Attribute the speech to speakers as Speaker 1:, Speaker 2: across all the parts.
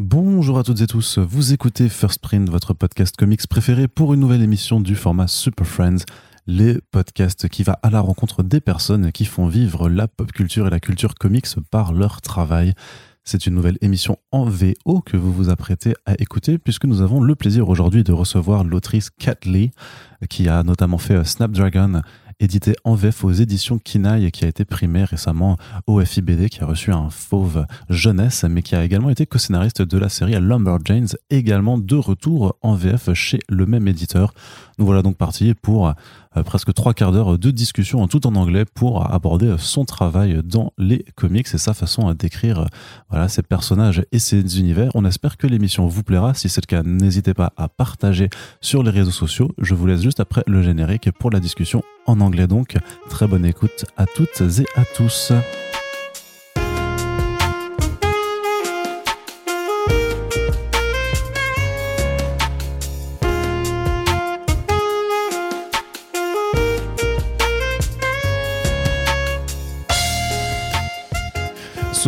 Speaker 1: Bonjour à toutes et tous, vous écoutez First Print, votre podcast comics préféré pour une nouvelle émission du format Super Friends, les podcasts qui va à la rencontre des personnes qui font vivre la pop culture et la culture comics par leur travail. C'est une nouvelle émission en VO que vous vous apprêtez à écouter puisque nous avons le plaisir aujourd'hui de recevoir l'autrice Kat Lee qui a notamment fait Snapdragon édité en VF aux éditions Kinaï et qui a été primé récemment au FIBD, qui a reçu un fauve jeunesse, mais qui a également été co-scénariste de la série Lumberjanes, également de retour en VF chez le même éditeur. Nous voilà donc partis pour presque trois quarts d'heure de discussion tout en anglais pour aborder son travail dans les comics et sa façon d'écrire voilà, ses personnages et ses univers. On espère que l'émission vous plaira. Si c'est le cas, n'hésitez pas à partager sur les réseaux sociaux. Je vous laisse juste après le générique pour la discussion en anglais donc. Très bonne écoute à toutes et à tous.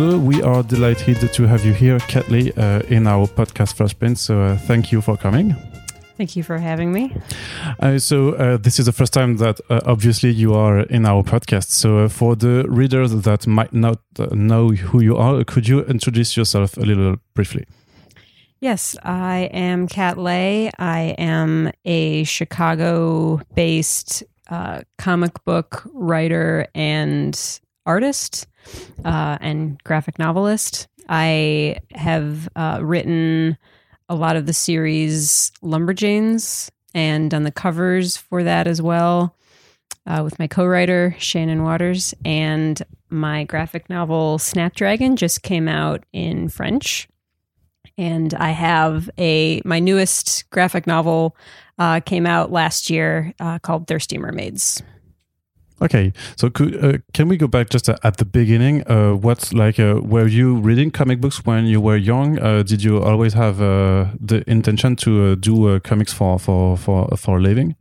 Speaker 1: So we are delighted to have you here, Kat Leyh, uh, in our podcast First Print. So uh, thank you for coming.
Speaker 2: Thank you for having me.
Speaker 1: Uh, so uh, this is the first time that uh, obviously you are in our podcast. So uh, for the readers that might not know who you are, could you introduce yourself a little briefly?
Speaker 2: Yes, I am Kat Leyh. I am a Chicago-based comic book writer and artist uh, and graphic novelist. I have uh, written a lot of the series Lumberjanes and done the covers for that as well uh, with my co writer, Shannon Watters. And my graphic novel, Snapdragon, just came out in French. And I have a, my newest graphic novel uh, came out last year uh, called Thirsty Mermaids.
Speaker 1: Okay, so could, uh, can we go back just at the beginning? Uh, what's like? Uh, were you reading comic books when you were young? Uh, did you always have uh, the intention to uh, do comics for for for for a living?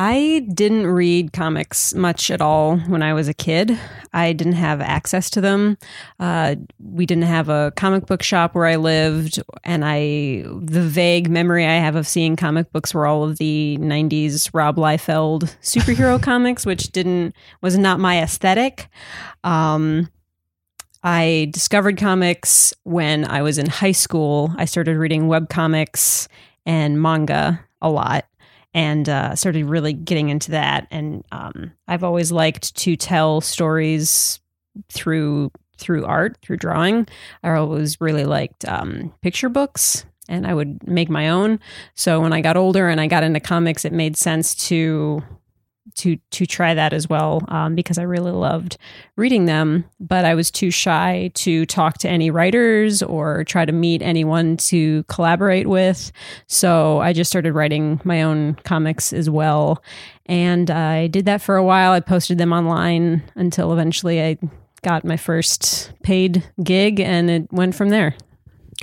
Speaker 2: I didn't read comics much at all when I was a kid. I didn't have access to them. Uh, we didn't have a comic book shop where I lived, and I the vague memory I have of seeing comic books were all of the '90s Rob Liefeld superhero comics, which didn't was not my aesthetic. Um, I discovered comics when I was in high school. I started reading web comics and manga a lot and uh, started really getting into that. And um, I've always liked to tell stories through through art, through drawing. I always really liked um, picture books, and I would make my own. So when I got older and I got into comics, it made sense to to to try that as well um, because I really loved reading them. But I was too shy to talk to any writers or try to meet anyone to collaborate with. So I just started writing my own comics as well, and I did that for a while. I posted them online until eventually I got my first paid gig, and it went from there.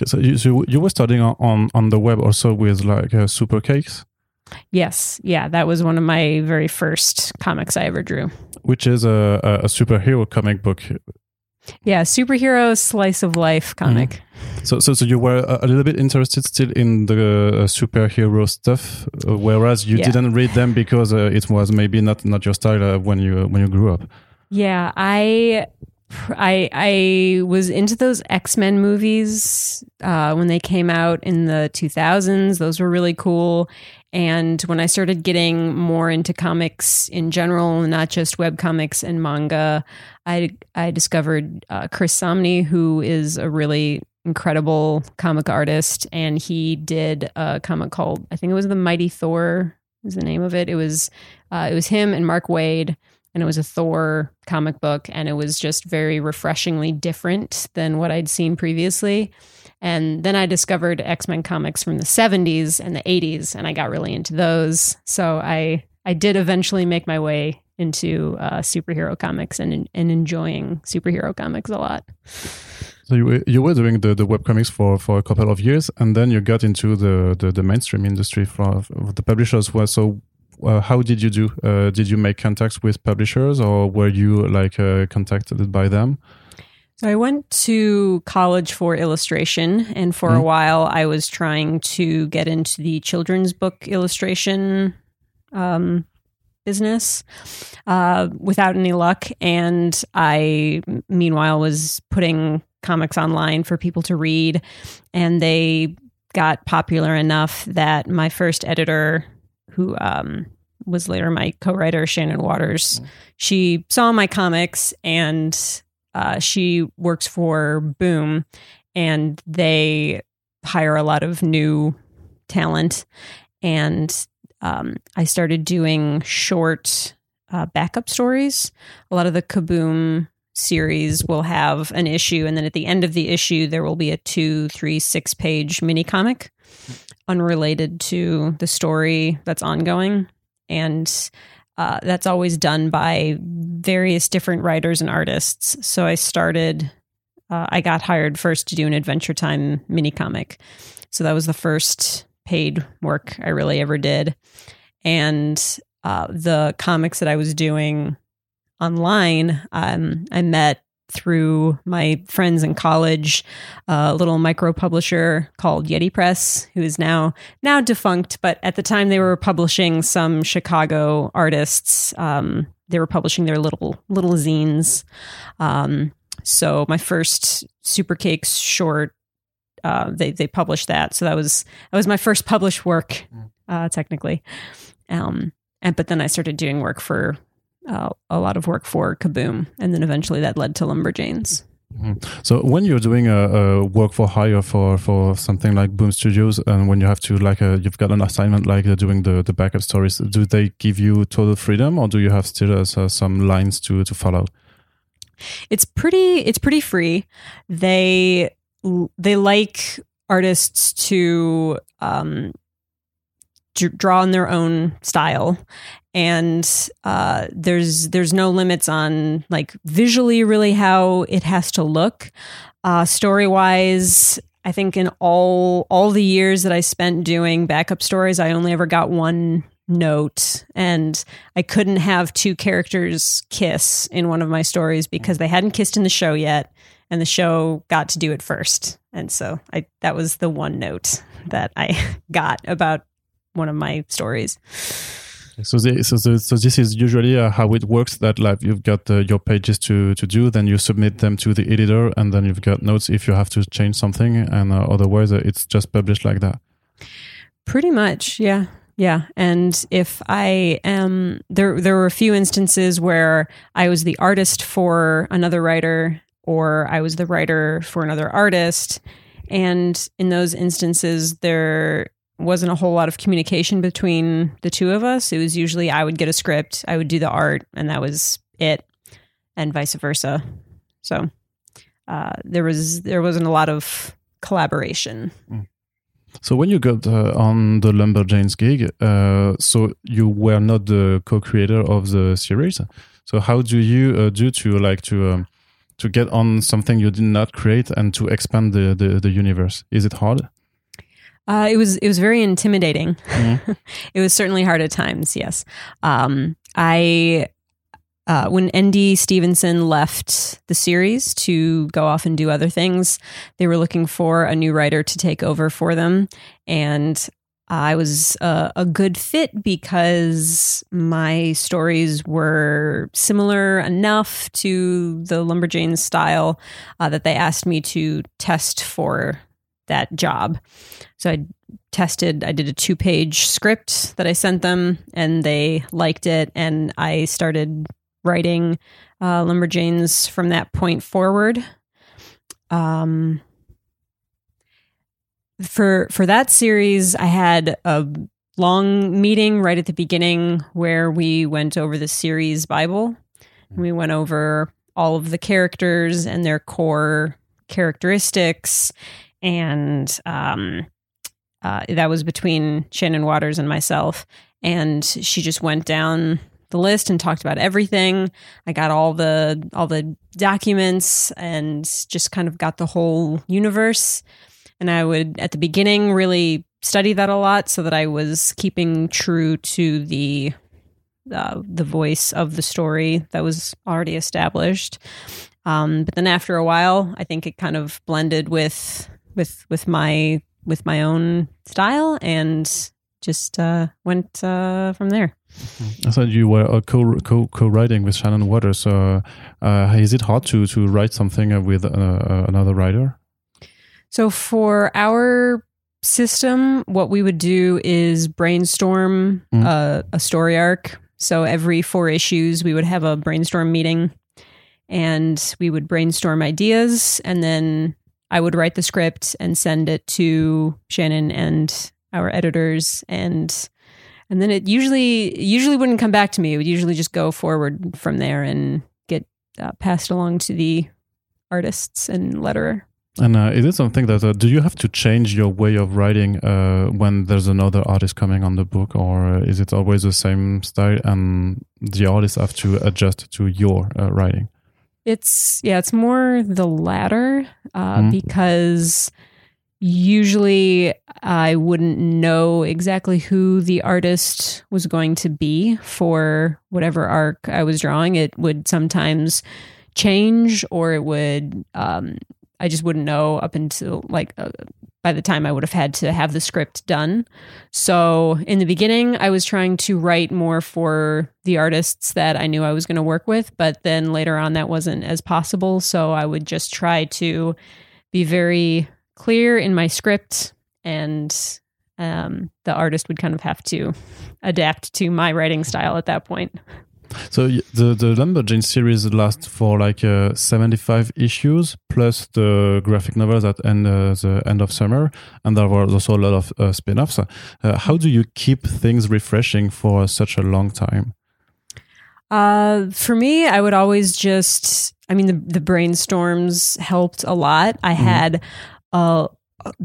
Speaker 1: So you, so you were studying on on the web also with like uh, super cakes.
Speaker 2: Yes, yeah, that was one of my very first comics I ever drew.
Speaker 1: Which is a, a superhero comic book.
Speaker 2: Yeah, superhero slice of life comic.
Speaker 1: Mm. So, so, so you were a little bit interested still in the uh, superhero stuff, uh, whereas you yeah. didn't read them because uh, it was maybe not not your style uh, when you when you grew up.
Speaker 2: Yeah, I I I was into those X Men movies uh, when they came out in the 2000s. Those were really cool. And when I started getting more into comics in general, not just web comics and manga, I I discovered uh, Chris Samnee, who is a really incredible comic artist, and he did a comic called I think it was the Mighty Thor is the name of it. It was uh, it was him and Mark Waid and it was a Thor comic book, and it was just very refreshingly different than what I'd seen previously. And then I discovered X Men comics from the 70s and the 80s, and I got really into those. So I I did eventually make my way into uh, superhero comics and and enjoying superhero comics a lot.
Speaker 1: So you, you were doing the, the web comics for, for a couple of years, and then you got into the, the, the mainstream industry for, for the publishers. Were so uh, how did you do? Uh, did you make contacts with publishers, or were you like uh, contacted by them?
Speaker 2: So I went to college for illustration, and for a while I was trying to get into the children's book illustration um, business uh, without any luck. And I, meanwhile, was putting comics online for people to read, and they got popular enough that my first editor, who um, was later my co-writer, Shannon Watters, she saw my comics and uh, she works for Boom, and they hire a lot of new talent. And um, I started doing short uh, backup stories. A lot of the Kaboom series will have an issue, and then at the end of the issue, there will be a two, three, six page mini comic unrelated to the story that's ongoing. And uh, that's always done by various different writers and artists. So I started, uh, I got hired first to do an Adventure Time mini comic. So that was the first paid work I really ever did. And uh, the comics that I was doing online, um, I met through my friends in college, a little micro publisher called Yeti Press, who is now now defunct. But at the time, they were publishing some Chicago artists. Um, they were publishing their little little zines. Um, so my first Super Cakes short, uh, they they published that. So that was that was my first published work, uh, technically. Um, and but then I started doing work for uh, a lot of work for Kaboom, and then eventually that led to Lumberjanes.
Speaker 1: So when you're doing a, a work for hire for for something like Boom Studios, and when you have to like a, you've got an assignment like uh, doing the the backup stories, do they give you total freedom, or do you have still uh, some lines to to follow?
Speaker 2: It's pretty. It's pretty free. They they like artists to um, dr- draw in their own style, and uh, there's there's no limits on like visually really how it has to look. Uh, story wise, I think in all all the years that I spent doing backup stories, I only ever got one note and I couldn't have two characters kiss in one of my stories because they hadn't kissed in the show yet and the show got to do it first. And so I that was the one note that I got about one of my stories.
Speaker 1: So, the, so, the, so this is usually uh, how it works. That like you've got uh, your pages to to do, then you submit them to the editor, and then you've got notes if you have to change something, and uh, otherwise uh, it's just published like that.
Speaker 2: Pretty much, yeah. Yeah, and if I am there, there were a few instances where I was the artist for another writer, or I was the writer for another artist, and in those instances, there wasn't a whole lot of communication between the two of us. It was usually I would get a script, I would do the art, and that was it, and vice versa. So uh, there was there wasn't a lot of collaboration.
Speaker 1: So when you got uh, on the Lumberjanes gig, uh, so you were not the co-creator of the series. So how do you uh, do to like to um, to get on something you did not create and to expand the the, the universe? Is it hard?
Speaker 2: Uh, it was it was very intimidating. it was certainly hard at times. Yes, um, I uh, when ND Stevenson left the series to go off and do other things, they were looking for a new writer to take over for them, and I was uh, a good fit because my stories were similar enough to the Lumberjanes style uh, that they asked me to test for that job. So I tested, I did a two page script that I sent them and they liked it. And I started writing uh, Lumberjanes from that point forward. Um, for for that series, I had a long meeting right at the beginning where we went over the series Bible. We went over all of the characters and their core characteristics and um, uh, that was between Shannon Watters and myself. And she just went down the list and talked about everything. I got all the all the documents and just kind of got the whole universe. And I would at the beginning really study that a lot so that I was keeping true to the uh, the voice of the story that was already established. Um, but then after a while, I think it kind of blended with with with my with my own style and just uh, went uh, from there.
Speaker 1: I thought you were uh, co co co writing with Shannon Watters. So, uh, is it hard to to write something uh, with uh, another writer?
Speaker 2: So for our system, what we would do is brainstorm mm. a, a story arc. So every four issues, we would have a brainstorm meeting, and we would brainstorm ideas, and then I would write the script and send it to Shannon and our editors and and then it usually usually wouldn't come back to me. It would usually just go forward from there and get uh, passed along to the artists and letterer.
Speaker 1: And uh, is it something that uh, do you have to change your way of writing uh, when there's another artist coming on the book, or is it always the same style and the artists have to adjust to your uh, writing?
Speaker 2: It's yeah, it's more the latter mm. because usually I wouldn't know exactly who the artist was going to be for whatever arc I was drawing. It would sometimes change or it would um, I just wouldn't know up until like uh, by the time I would have had to have the script done. So in the beginning, I was trying to write more for the artists that I knew I was going to work with, but then later on that wasn't as possible. So I would just try to be very clear in my script and um, the artist would kind of have to adapt to my writing style at that point.
Speaker 1: So the the Lumberjane series lasts for like uh, seventy five issues plus the graphic novels at end uh, the end of summer, and there were also a lot of uh, spin offs. Uh, how do you keep things refreshing for such a long time?
Speaker 2: Uh, for me, I would always just. I mean, the the brainstorms helped a lot. I mm -hmm. had uh,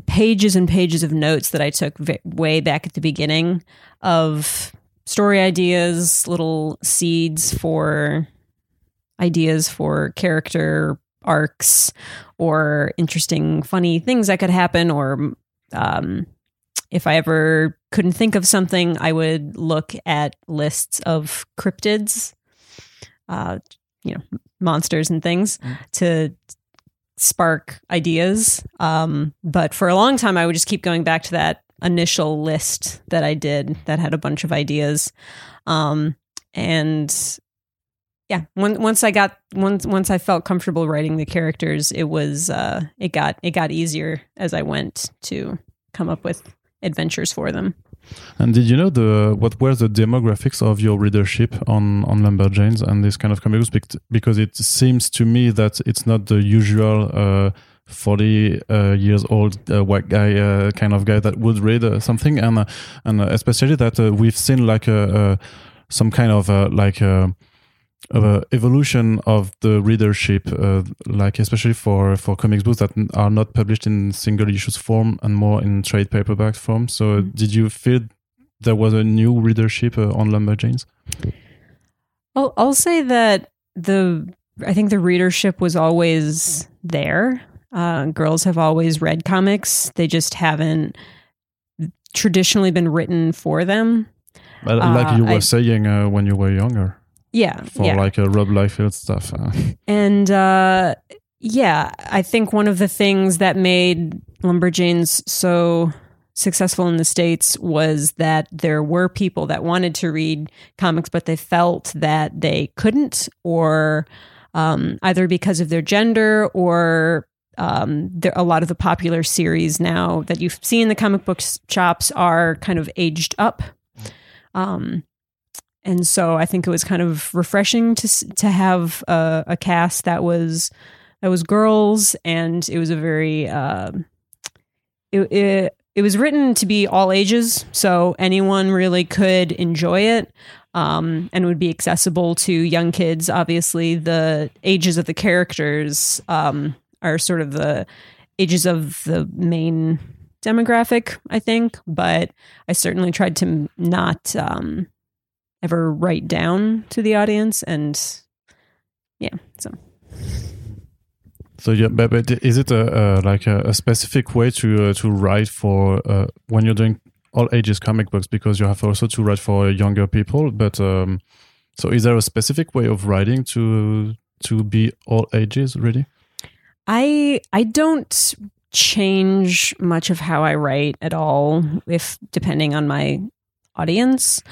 Speaker 2: pages and pages of notes that I took way back at the beginning of story ideas, little seeds for ideas for character arcs or interesting, funny things that could happen. Or um, if I ever couldn't think of something, I would look at lists of cryptids, uh, you know, monsters and things mm. to spark ideas. Um, but for a long time, I would just keep going back to that initial list that I did that had a bunch of ideas. Um, and yeah, when, once I got once once I felt comfortable writing the characters, it was uh, it got it got easier as I went to come up with adventures for them.
Speaker 1: And did you know the what were the demographics of your readership on on Lumberjanes and this kind of comic books? Because it seems to me that it's not the usual. Uh, 40 uh, years old uh, white guy uh, kind of guy that would read uh, something and uh, and especially that uh, we've seen like a, some kind of like uh, evolution of the readership, uh, like especially for for comics books that are not published in single issues form and more in trade paperback form. So, mm-hmm. did you feel there was a new readership uh, on Lumberjanes?
Speaker 2: I'll, I'll say that the I think the readership was always there. Uh, girls have always read comics; they just haven't traditionally been written for them.
Speaker 1: like you uh, were I, saying uh, when you were younger.
Speaker 2: Yeah.
Speaker 1: For
Speaker 2: yeah.
Speaker 1: like a Rob Liefeld stuff. Uh.
Speaker 2: And uh, yeah, I think one of the things that made Lumberjanes so successful in the States was that there were people that wanted to read comics, but they felt that they couldn't, or um, either because of their gender or um, there, a lot of the popular series now that you've seen in the comic book shops are kind of aged up. Um, and so I think it was kind of refreshing to to have a, a cast that was that was girls, and it was a very uh, it, it it was written to be all ages, so anyone really could enjoy it. Um, and would be accessible to young kids. Obviously, the ages of the characters um, are sort of the ages of the main demographic, I think. But I certainly tried to not um, ever write down to the audience and yeah so
Speaker 1: so yeah but, but is it a, like a, a, specific way to uh, to write for uh, when you're doing all ages comic books because you have also to write for younger people. But um, so, is there a specific way of writing to to be all ages really?
Speaker 2: I I don't change much of how I write at all if depending on my audience.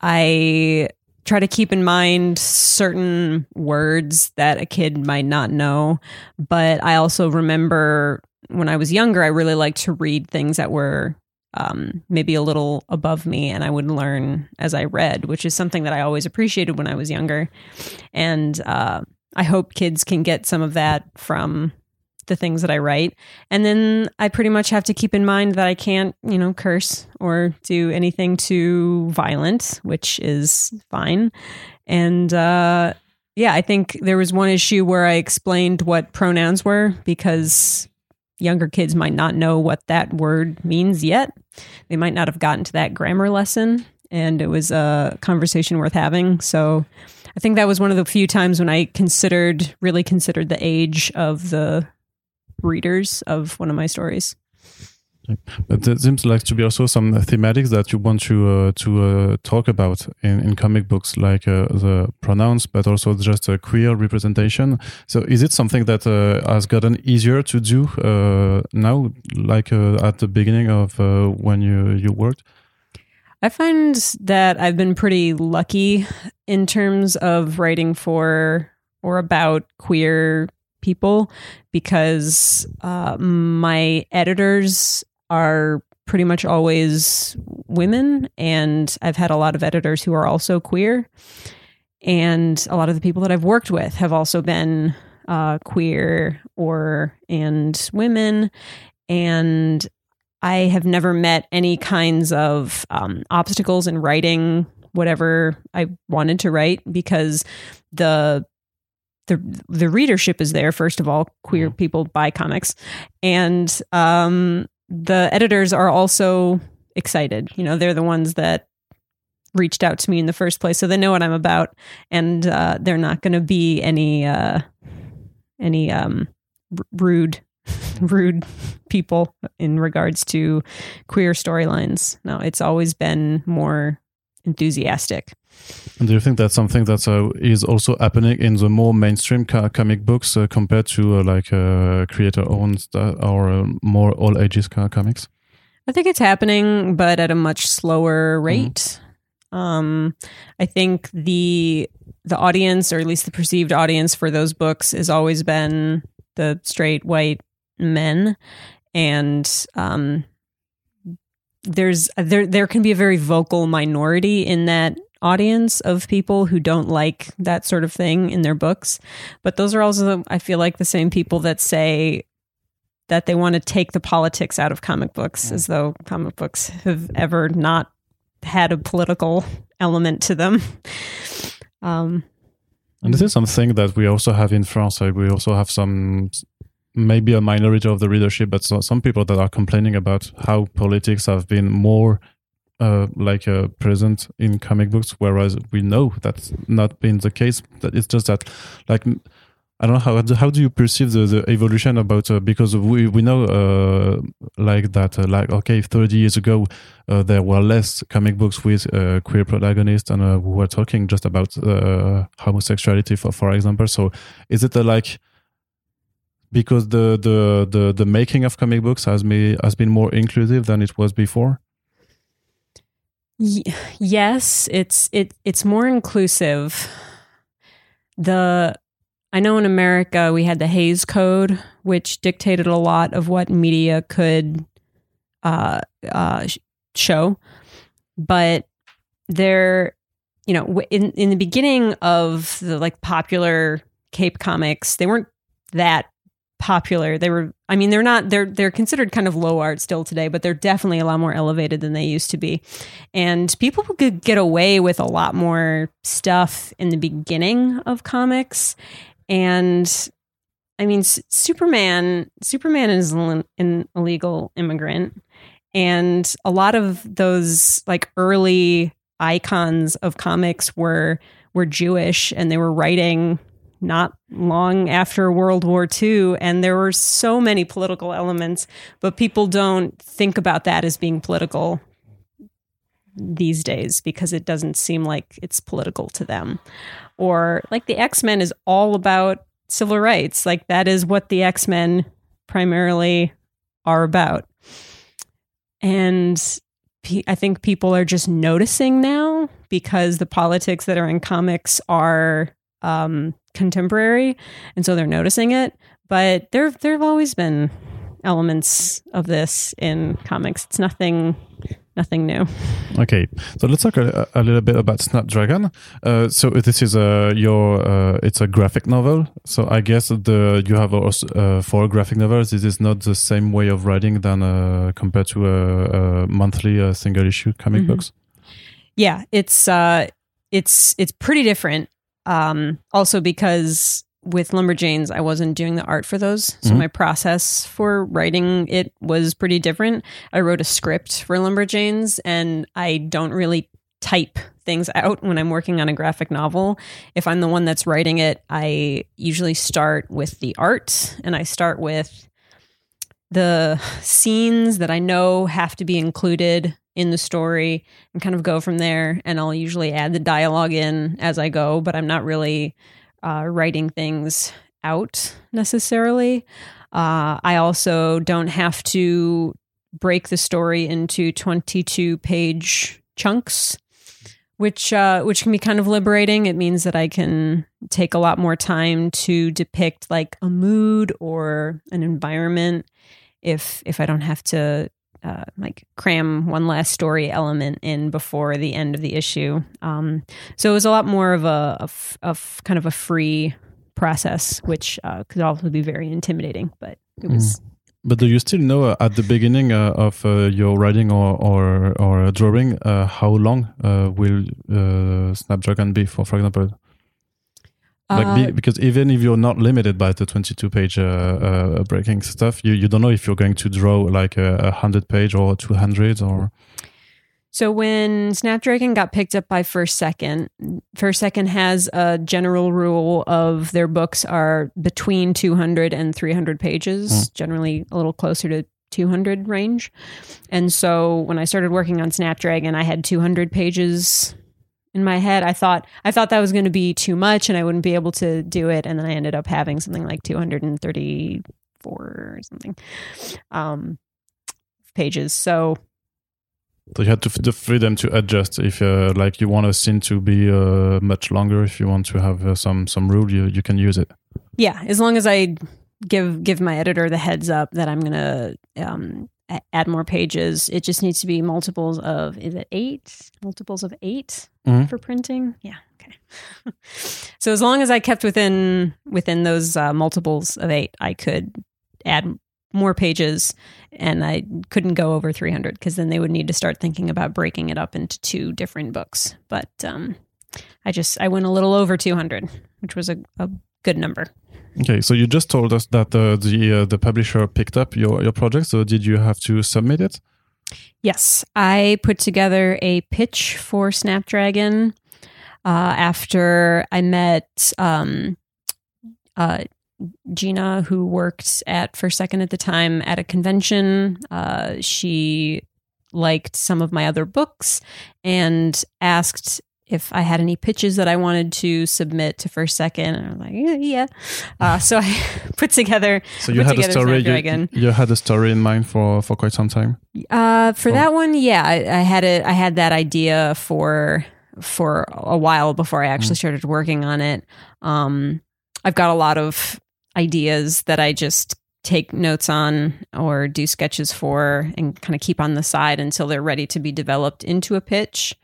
Speaker 2: I try to keep in mind certain words that a kid might not know, but I also remember when I was younger I really liked to read things that were um, maybe a little above me and I would learn as I read, which is something that I always appreciated when I was younger. And uh, I hope kids can get some of that from the things that I write. And then I pretty much have to keep in mind that I can't, you know, curse or do anything too violent, which is fine. And uh, yeah, I think there was one issue where I explained what pronouns were because younger kids might not know what that word means yet. They might not have gotten to that grammar lesson. And it was a conversation worth having. So I think that was one of the few times when I considered, really considered the age of the readers of one of my stories.
Speaker 1: But there seems like to be also some thematics that you want to uh, to uh, talk about in, in comic books, like uh, the pronouns, but also just a queer representation. So, is it something that uh, has gotten easier to do uh, now, like uh, at the beginning of when you you worked?
Speaker 2: I find that I've been pretty lucky in terms of writing for or about queer people because uh, my editors are pretty much always women, and I've had a lot of editors who are also queer. And a lot of the people that I've worked with have also been uh, queer or and women, and I have never met any kinds of um, obstacles in writing whatever I wanted to write because the the the readership is there first of all queer mm-hmm. people buy comics. And um, the editors are also excited. You know they're the ones that reached out to me in the first place so they know what i'm about. And uh, they're not going to be any uh, any um, r- rude rude people in regards to queer storylines. No it's always been more enthusiastic
Speaker 1: do you think that's something that uh, is also happening in the more mainstream comic books uh, compared to uh, like uh, creator-owned or uh, more all ages ca- comics?
Speaker 2: I think it's happening, but at a much slower mm-hmm. rate. Mm-hmm. Um, I think the the audience, or at least the perceived audience for those books, has always been the straight white men, and um, there's there there can be a very vocal minority in that audience of people who don't like that sort of thing in their books. But those are also, I feel like, the same people that say that they want to take the politics out of comic books, as though comic books have ever not had a political element to them. Um,
Speaker 1: and this is something that we also have in France. We also have some, maybe a minority of the readership, but some people that are complaining about how politics have been more uh, like uh, present in comic books, whereas we know that's not been the case. That it's just that, like, I don't know how how do you perceive the, the evolution about uh, because we we know uh, like that uh, like okay thirty years ago uh, there were less comic books with queer protagonists and we were talking just about homosexuality for for example. So is it like because the, the the the making of comic books has me has been more inclusive than it was before?
Speaker 2: Yes, it's it it's more inclusive. The I know in America we had the Hays Code, which dictated a lot of what media could uh, uh, show, but there, you know, in in the beginning of the like popular Cape comics, they weren't that popular. They were I mean they're not they're they're considered kind of low art still today, but they're definitely a lot more elevated than they used to be. And people could get away with a lot more stuff in the beginning of comics and I mean Superman Superman is an illegal immigrant and a lot of those like early icons of comics were were Jewish and they were writing not long after World War II, and there were so many political elements, but people don't think about that as being political these days because it doesn't seem like it's political to them. Or like the X Men is all about civil rights. Like that is what the X Men primarily are about. And I think people are just noticing now because the politics that are in comics are um, contemporary, and so they're noticing it. But there, there have always been elements of this in comics. It's nothing nothing new.
Speaker 1: Okay, so let's talk a, a little bit about Snapdragon. Uh, so this is a your uh, it's a graphic novel. So I guess the you have also uh, for graphic novels. This is not the same way of writing than uh, compared to a, a monthly uh, single issue comic mm-hmm. books.
Speaker 2: Yeah, it's uh, it's it's pretty different. Um, also because with Lumberjanes, I wasn't doing the art for those. So mm-hmm. my process for writing it was pretty different. I wrote a script for Lumberjanes and I don't really type things out when I'm working on a graphic novel. If I'm the one that's writing it, I usually start with the art and I start with the scenes that I know have to be included in the story and kind of go from there. And I'll usually add the dialogue in as I go, but I'm not really uh, writing things out necessarily. Uh, I also don't have to break the story into 22 page chunks which uh, which can be kind of liberating. It means that I can take a lot more time to depict like a mood or an environment if if I don't have to uh, like cram one last story element in before the end of the issue. Um, so it was a lot more of a of, of kind of a free process, which uh, could also be very intimidating. But it was. Mm.
Speaker 1: But do you still know uh, at the beginning uh, of uh, your writing or or, or drawing uh, how long will Snapdragon be for, for example? Like be, uh, because even if you're not limited by the 22 page uh, uh, breaking stuff you, you don't know if you're going to draw like a, a 100 page or 200 or
Speaker 2: so when snapdragon got picked up by first second first second has a general rule of their books are between 200 and 300 pages mm. generally a little closer to 200 range and so when i started working on snapdragon i had 200 pages in my head. I thought I thought that was going to be too much and I wouldn't be able to do it. And then I ended up having something like 234 or something um, pages. So
Speaker 1: so you had to the freedom to adjust if uh, like you want a scene to be uh, much longer. If you want to have uh, some some rule, you you can use it.
Speaker 2: Yeah, as long as I give give my editor the heads up that I'm gonna um, add more pages. It just needs to be multiples of is it eight? Multiples of 8 mm-hmm. for printing. Yeah. Okay. so as long as I kept within within those uh, multiples of eight, I could add more pages, and I couldn't go over 300 because then they would need to start thinking about breaking it up into two different books. But um, I just I went a little over 200, which was a, a good number.
Speaker 1: Okay, so you just told us that the uh, the publisher picked up your your project. So did you have to submit it?
Speaker 2: Yes, I put together a pitch for Snapdragon uh, after I met um, uh, Gina, who worked at First Second at the time, at a convention. Uh, she liked some of my other books and asked if I had any pitches that I wanted to submit to first second. And I'm like, yeah. yeah. Uh, so I put together.
Speaker 1: So you had a story. You, you, had a story in mind for for quite some time.
Speaker 2: Uh, for oh. that one, yeah, I, I, had it. I had that idea for for a while before I actually mm. started working on it. Um, I've got a lot of ideas that I just take notes on or do sketches for and kind of keep on the side until they're ready to be developed into a pitch.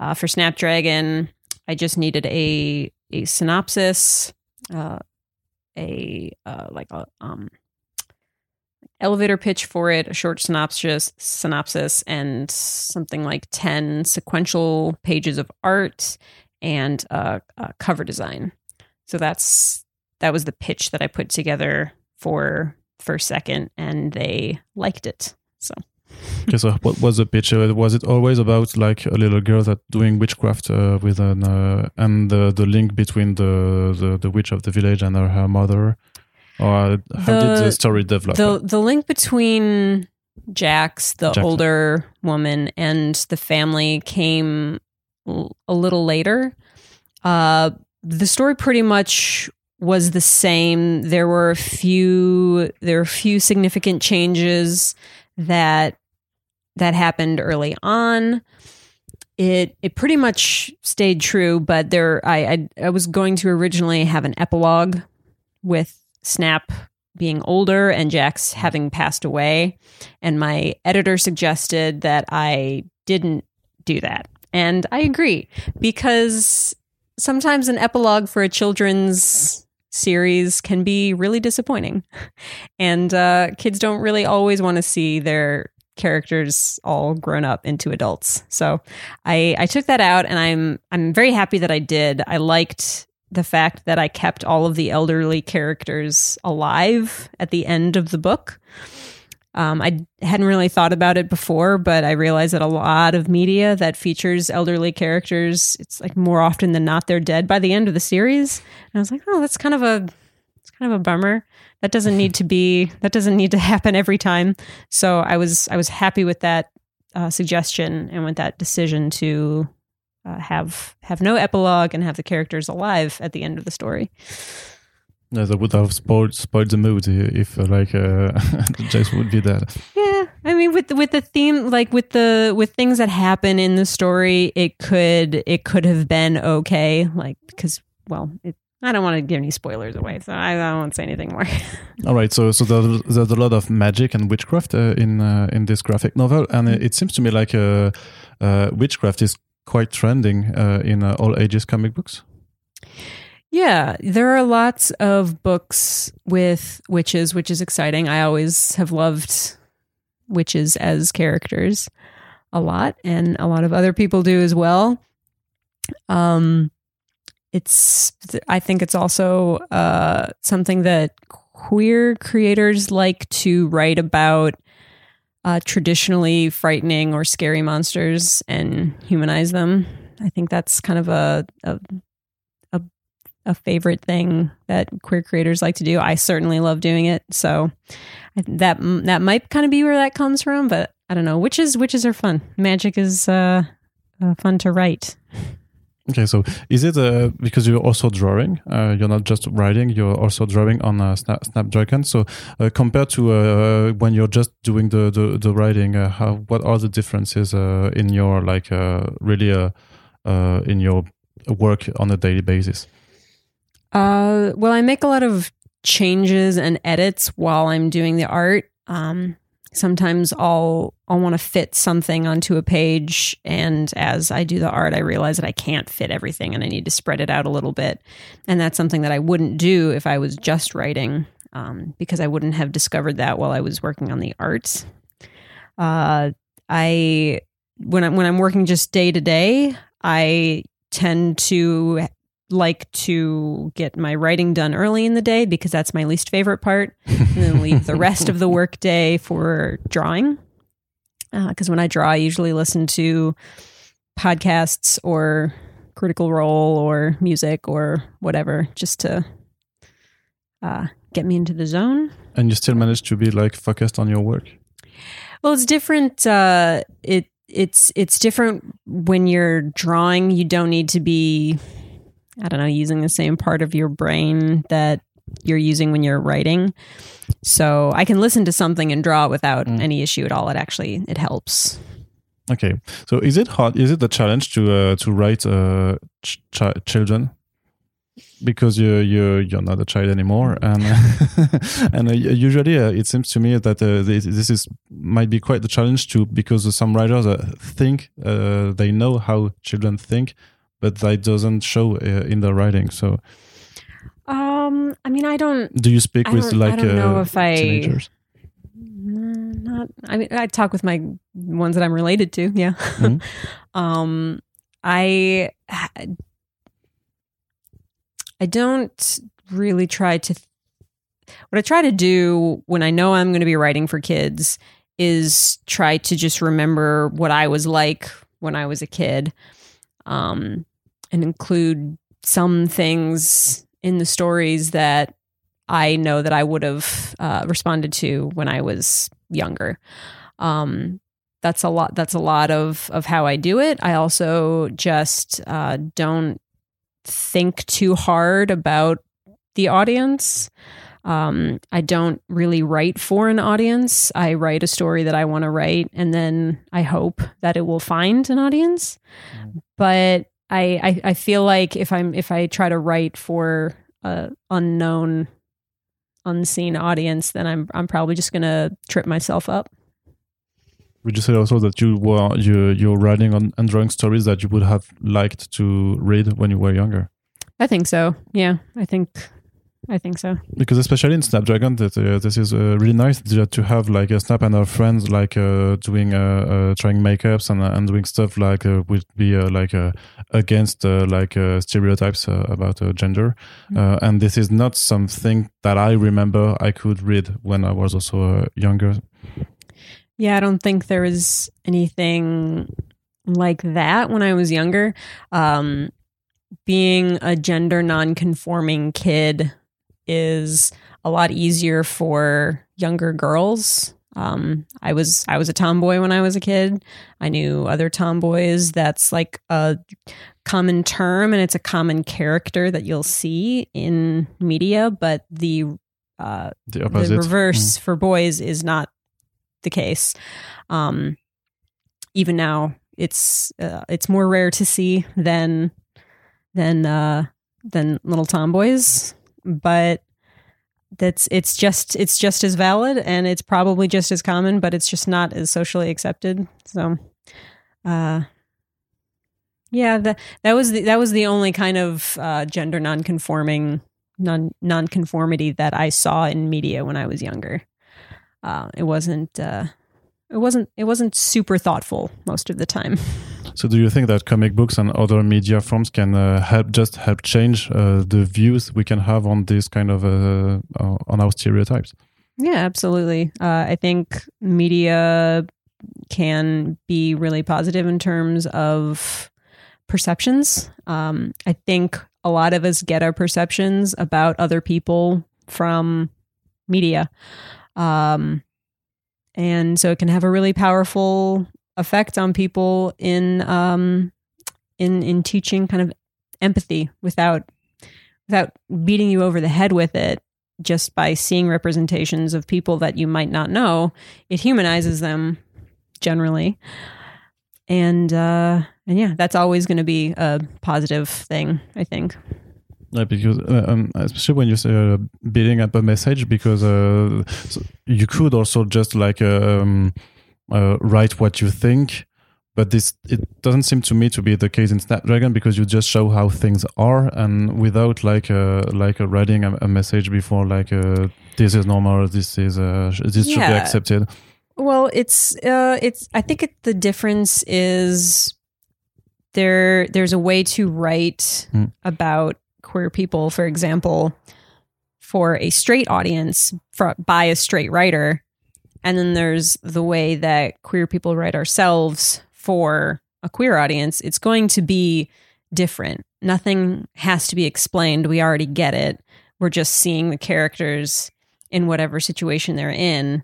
Speaker 2: Uh, for Snapdragon, I just needed a a synopsis, uh, a uh, like a um, elevator pitch for it, a short synopsis, synopsis, and something like ten sequential pages of art and a cover design. So that's that was the pitch that I put together for first second, and they liked it. So
Speaker 1: okay, so what was the pitch? Uh, was it always about like a little girl that doing witchcraft uh, with an uh, and the the link between the, the, the witch of the village and her, her mother, or how the, did the story develop?
Speaker 2: The the link between Jacks, the
Speaker 1: Jacks.
Speaker 2: older woman, and the family came a little later. Uh, the story pretty much was the same. There were a few there were a few significant changes that that happened early on. It it pretty much stayed true, but there I I, I was going to originally have an epilogue with Snap being older and Jacks having passed away, and my editor suggested that I didn't do that, and I agree because sometimes an epilogue for a children's series can be really disappointing, and uh, kids don't really always want to see their characters all grown up into adults. So I I took that out and I'm I'm very happy that I did. I liked the fact that I kept all of the elderly characters alive at the end of the book. Um, I hadn't really thought about it before, but I realized that a lot of media that features elderly characters, it's like more often than not they're dead by the end of the series. And I was like, oh, that's kind of a it's kind of a bummer. That doesn't need to be that doesn't need to happen every time. So I was I was happy with that uh, suggestion and with that decision to uh, have have no epilogue and have the characters alive at the end of the story.
Speaker 1: No, that would have spoiled spoiled the mood if uh, like uh, Jacks would be dead.
Speaker 2: Yeah, I mean, with the, with the theme, like with the with things that happen in the story, it could it could have been okay, like because well, it, I don't want to give any spoilers away, so I, I won't say anything more.
Speaker 1: All right, so so there's, there's a lot of magic and witchcraft uh, in uh, in this graphic novel, and it, it seems to me like uh, uh, witchcraft is quite trending uh, in uh, all ages comic books.
Speaker 2: Yeah, there are lots of books with witches, which is exciting. I always have loved witches as characters a lot, and a lot of other people do as well. Um, it's I think it's also uh, something that queer creators like to write about uh, traditionally frightening or scary monsters and humanize them. I think that's kind of a, a a a favorite thing that queer creators like to do. I certainly love doing it. So that that might kind of be where that comes from, but I don't know. Witches witches are fun. Magic is uh, uh, fun to write.
Speaker 1: Okay, so is it uh, because you're also drawing? Uh, you're not just writing; you're also drawing on uh, Snap, Snapdragon. So, uh, compared to uh, when you're just doing the the, the writing, how what are the differences in your like really in your work on a daily basis?
Speaker 2: Uh, well, I make a lot of changes and edits while I'm doing the art. Um, sometimes I'll I'll want to fit something onto a page, and as I do the art, I realize that I can't fit everything, and I need to spread it out a little bit. And that's something that I wouldn't do if I was just writing, um, because I wouldn't have discovered that while I was working on the art. Uh, I when I'm when I'm working just day to day, I tend to like to get my writing done early in the day because that's my least favorite part, and then leave the rest of the work day for drawing. Because when I draw, I usually listen to podcasts or Critical Role or music or whatever, just to uh, get me into the zone.
Speaker 1: And you still manage to be like focused on your work.
Speaker 2: Well, it's different. Uh, it it's it's different when you're drawing. You don't need to be, I don't know, using the same part of your brain that you're using when you're writing. So I can listen to something and draw it without
Speaker 1: Mm.
Speaker 2: any issue at all. It actually it helps.
Speaker 1: Okay, so is it hard? Is it a challenge to uh, to write uh, ch- ch- children? Because you you you're not a child anymore, and and uh, usually uh, it seems to me that uh, this, this is might be quite the challenge to because some writers uh, think uh, they know how children think, but that doesn't show uh, in the writing. So,
Speaker 2: Um, I mean, I don't.
Speaker 1: do you speak
Speaker 2: I
Speaker 1: with
Speaker 2: don't- I
Speaker 1: like
Speaker 2: don't know
Speaker 1: uh,
Speaker 2: if I-
Speaker 1: teenagers?
Speaker 2: Mm, Not. I mean, I talk with my ones that I'm related to. Yeah.
Speaker 1: Mhm.
Speaker 2: um, I I don't really try to. What I try to do when I know I'm going to be writing for kids is try to just remember what I was like when I was a kid, um, and include some things in the stories that I know that I would have uh, responded to when I was younger. Um, that's a lot. That's a lot of of how I do it. I also just uh, don't think too hard about the audience. Um, I don't really write for an audience. I write a story that I want to write, and then I hope that it will find an audience. Mm. But I, I, I feel like if I'm if I try to write for a unknown, unseen audience, then I'm I'm probably just gonna trip myself up.
Speaker 1: Would you say also that you were you you're writing on and drawing stories that you would have liked to read when you were younger?
Speaker 2: I think so. Yeah, I think I think so.
Speaker 1: Because especially in Snapdragon, that uh, this is uh, really nice to have like a Snap and our friends like uh, doing uh, uh, trying makeups and and doing stuff like uh, would be like against like stereotypes about gender, mm-hmm. and this is not something that I remember I could read when I was also younger.
Speaker 2: Yeah, I don't think there was anything like that when I was younger. Um, being a gender non-conforming kid is a lot easier for younger girls. Um, I was I was a tomboy when I was a kid. I knew other tomboys. That's like a common term, and it's a common character that you'll see in media. But the uh, the, the reverse mm. for boys is not the case. Um, even now, it's uh, it's more rare to see than than uh, than little tomboys but that's it's just it's just as valid and it's probably just as common but it's just not as socially accepted. So uh yeah that that was the, that was the only kind of uh, gender non-conforming non non-conformity that I saw in media when I was younger. Uh, it wasn't uh, it wasn't it wasn't super thoughtful most of the time
Speaker 1: So, do you think that comic books and other media forms can uh, help just help change uh, the views we can have on this kind of uh, uh on our stereotypes?
Speaker 2: Yeah, absolutely. Uh, I think media can be really positive in terms of perceptions. Um, I think a lot of us get our perceptions about other people from media. Um, and so it can have a really powerful effect on people in um, in in teaching kind of empathy without without beating you over the head with it just by seeing representations of people that you might not know. It humanizes them generally. And uh and yeah that's always going to be a positive thing i think.
Speaker 1: Yeah, because uh, um, especially when you say uh, building up a message, because uh, so you could also just like um, uh, write what you think but this it doesn't seem to me to be the case in Snapdragon because you just show how things are and without like a, like a writing a, a, message before like uh, this is normal, this is uh, this yeah. should be accepted.
Speaker 2: Well, it's uh, it's I think it, the difference is there there's a way to write mm. about queer people, for example, for a straight audience for, by a straight writer and then there's the way that queer people write ourselves for a queer audience. It's going to be different. Nothing has to be explained. We already get it. We're just seeing the characters in whatever situation they're in,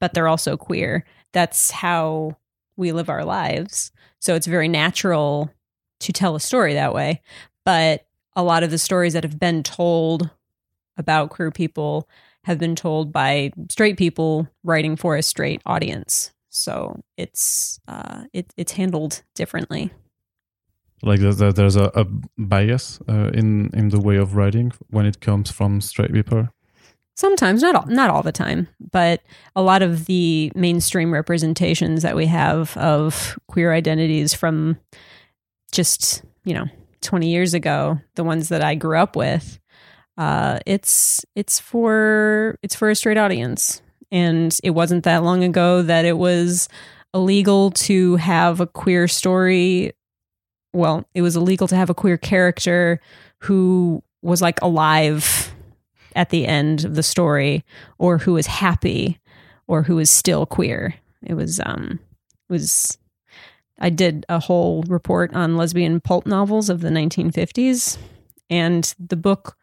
Speaker 2: but they're also queer. That's how we live our lives. So it's very natural to tell a story that way. But a lot of the stories that have been told about queer people have been told by straight people writing for a straight audience. So it's uh, it, it's handled differently.
Speaker 1: Like there's, a, a bias uh, in in the way of writing when it comes from straight people.
Speaker 2: Sometimes, not all, not all the time, but a lot of the mainstream representations that we have of queer identities from just you know 20 years ago, the ones that I grew up with, uh, it's it's for it's for a straight audience, and it wasn't that long ago that it was illegal to have a queer story. Well, it was illegal to have a queer character who was like alive at the end of the story, or who was happy, or who was still queer. It was um it was I did a whole report on lesbian pulp novels of the 1950s, and the book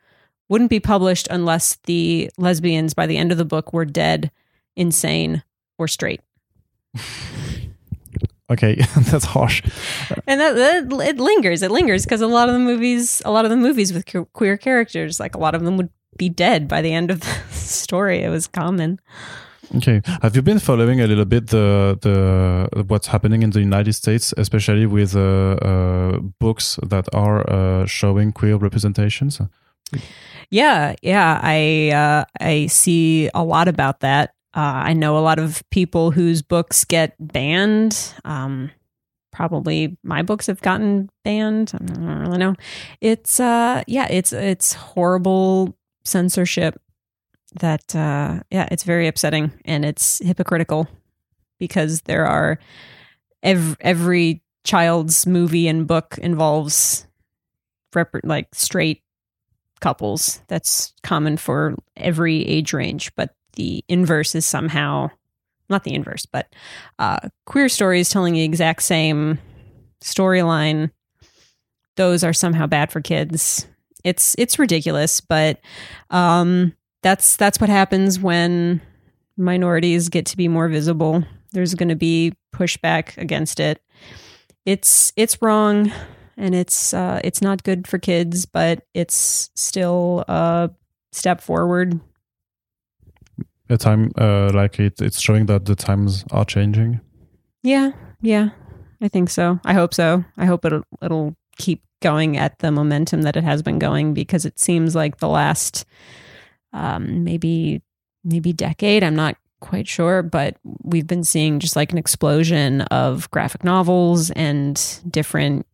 Speaker 2: wouldn't be published unless the lesbians by the end of the book were dead, insane, or straight.
Speaker 1: Okay, that's harsh.
Speaker 2: and that, that it lingers. It lingers because a lot of the movies, a lot of the movies with que- queer characters, like a lot of them would be dead by the end of the story. It was common.
Speaker 1: Okay, have you been following a little bit the the what's happening in the United States, especially with uh, uh, books that are uh, showing queer representations?
Speaker 2: Yeah, yeah, I uh, I see a lot about that. Uh, I know a lot of people whose books get banned. Um, probably my books have gotten banned. I don't really know. It's uh, yeah, it's it's horrible censorship. That uh, yeah, it's very upsetting and it's hypocritical because there are every, every child's movie and book involves rep- like straight couples. That's common for every age range, but the inverse is somehow not the inverse, but uh, queer stories telling the exact same storyline. Those are somehow bad for kids. It's it's ridiculous, but um, that's that's what happens when minorities get to be more visible. There's going to be pushback against it. It's it's wrong and it's uh, it's not good for kids, but it's still a step forward.
Speaker 1: A time uh, like it, it's showing that the times are changing.
Speaker 2: Yeah, yeah, I think so. I hope so. I hope it'll it'll keep going at the momentum that it has been going because it seems like the last um, maybe maybe decade. I'm not quite sure, but we've been seeing just like an explosion of graphic novels and different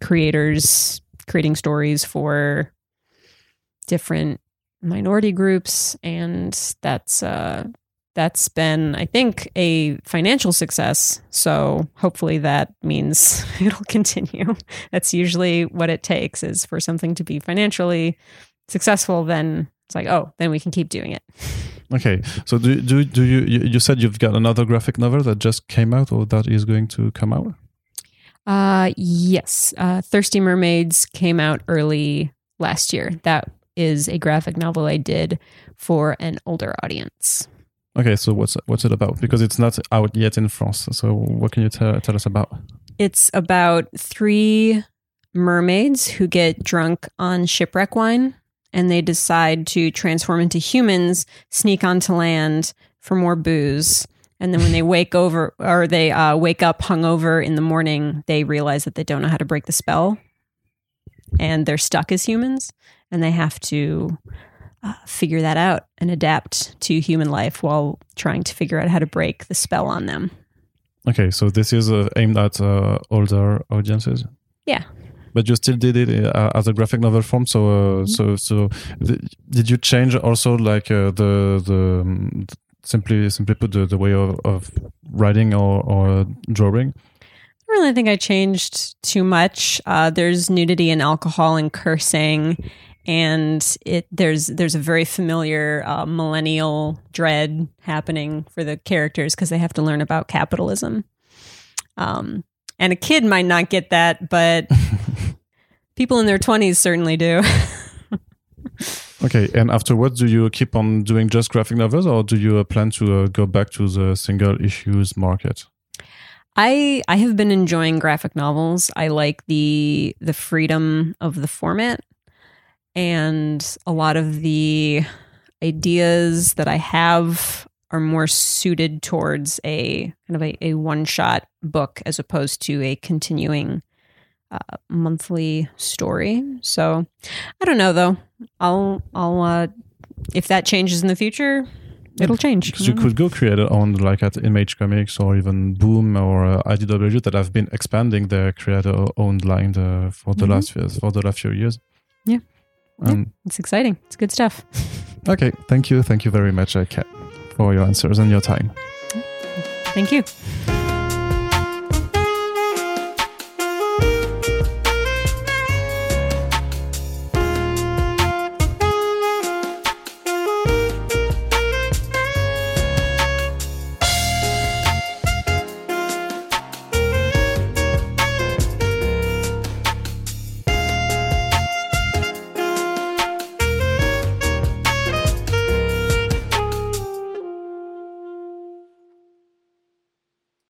Speaker 2: creators creating stories for different minority groups and that's uh that's been i think a financial success. So hopefully that means it'll continue. That's usually what it takes is for something to be financially successful then it's like oh then we can keep doing it.
Speaker 1: Okay. So do, do, do you you said you've got another graphic novel that just came out or that is going to come out
Speaker 2: uh, yes. Uh, Thirsty Mermaids came out early last year. That is a graphic novel I did for an older audience.
Speaker 1: Okay, so what's what's it about? Because it's not out yet in France. So what can you tell, tell us about?
Speaker 2: It's about three mermaids who get drunk on shipwreck wine and they decide to transform into humans, sneak onto land for more booze and then when they wake over or they uh, wake up hungover in the morning, they realize that they don't know how to break the spell, and they're stuck as humans, and they have to uh, figure that out and adapt to human life while trying to figure out how to break the spell on them.
Speaker 1: Okay, so this is uh, aimed at uh, older audiences.
Speaker 2: Yeah,
Speaker 1: but you still did it uh, as a graphic novel form. So, uh, mm-hmm. so, so, th- did you change also like uh, the the um, simply simply put the, the way of, of writing or, or drawing
Speaker 2: I really think I changed too much. Uh, there's nudity and alcohol and cursing, and it there's there's a very familiar uh, millennial dread happening for the characters because they have to learn about capitalism. Um, and a kid might not get that, but people in their twenties certainly do.
Speaker 1: Okay, and afterwards, do you keep on doing just graphic novels, or do you uh, plan to uh, go back to the single issues market?
Speaker 2: I I have been enjoying graphic novels. I like the the freedom of the format, and a lot of the ideas that I have are more suited towards a kind of a, a one shot book as opposed to a continuing uh, monthly story. So I don't know though. I'll I'll uh, if that changes in the future, it'll change.
Speaker 1: Because you could go create it on like at Image Comics or even Boom or uh, IDW that have been expanding their creator owned line uh, for the mm-hmm. last years for the last few years.
Speaker 2: Yeah. Um, yeah. It's exciting. It's good stuff.
Speaker 1: okay. Thank you. Thank you very much, uh, Kat, for your answers and your time.
Speaker 2: Thank you.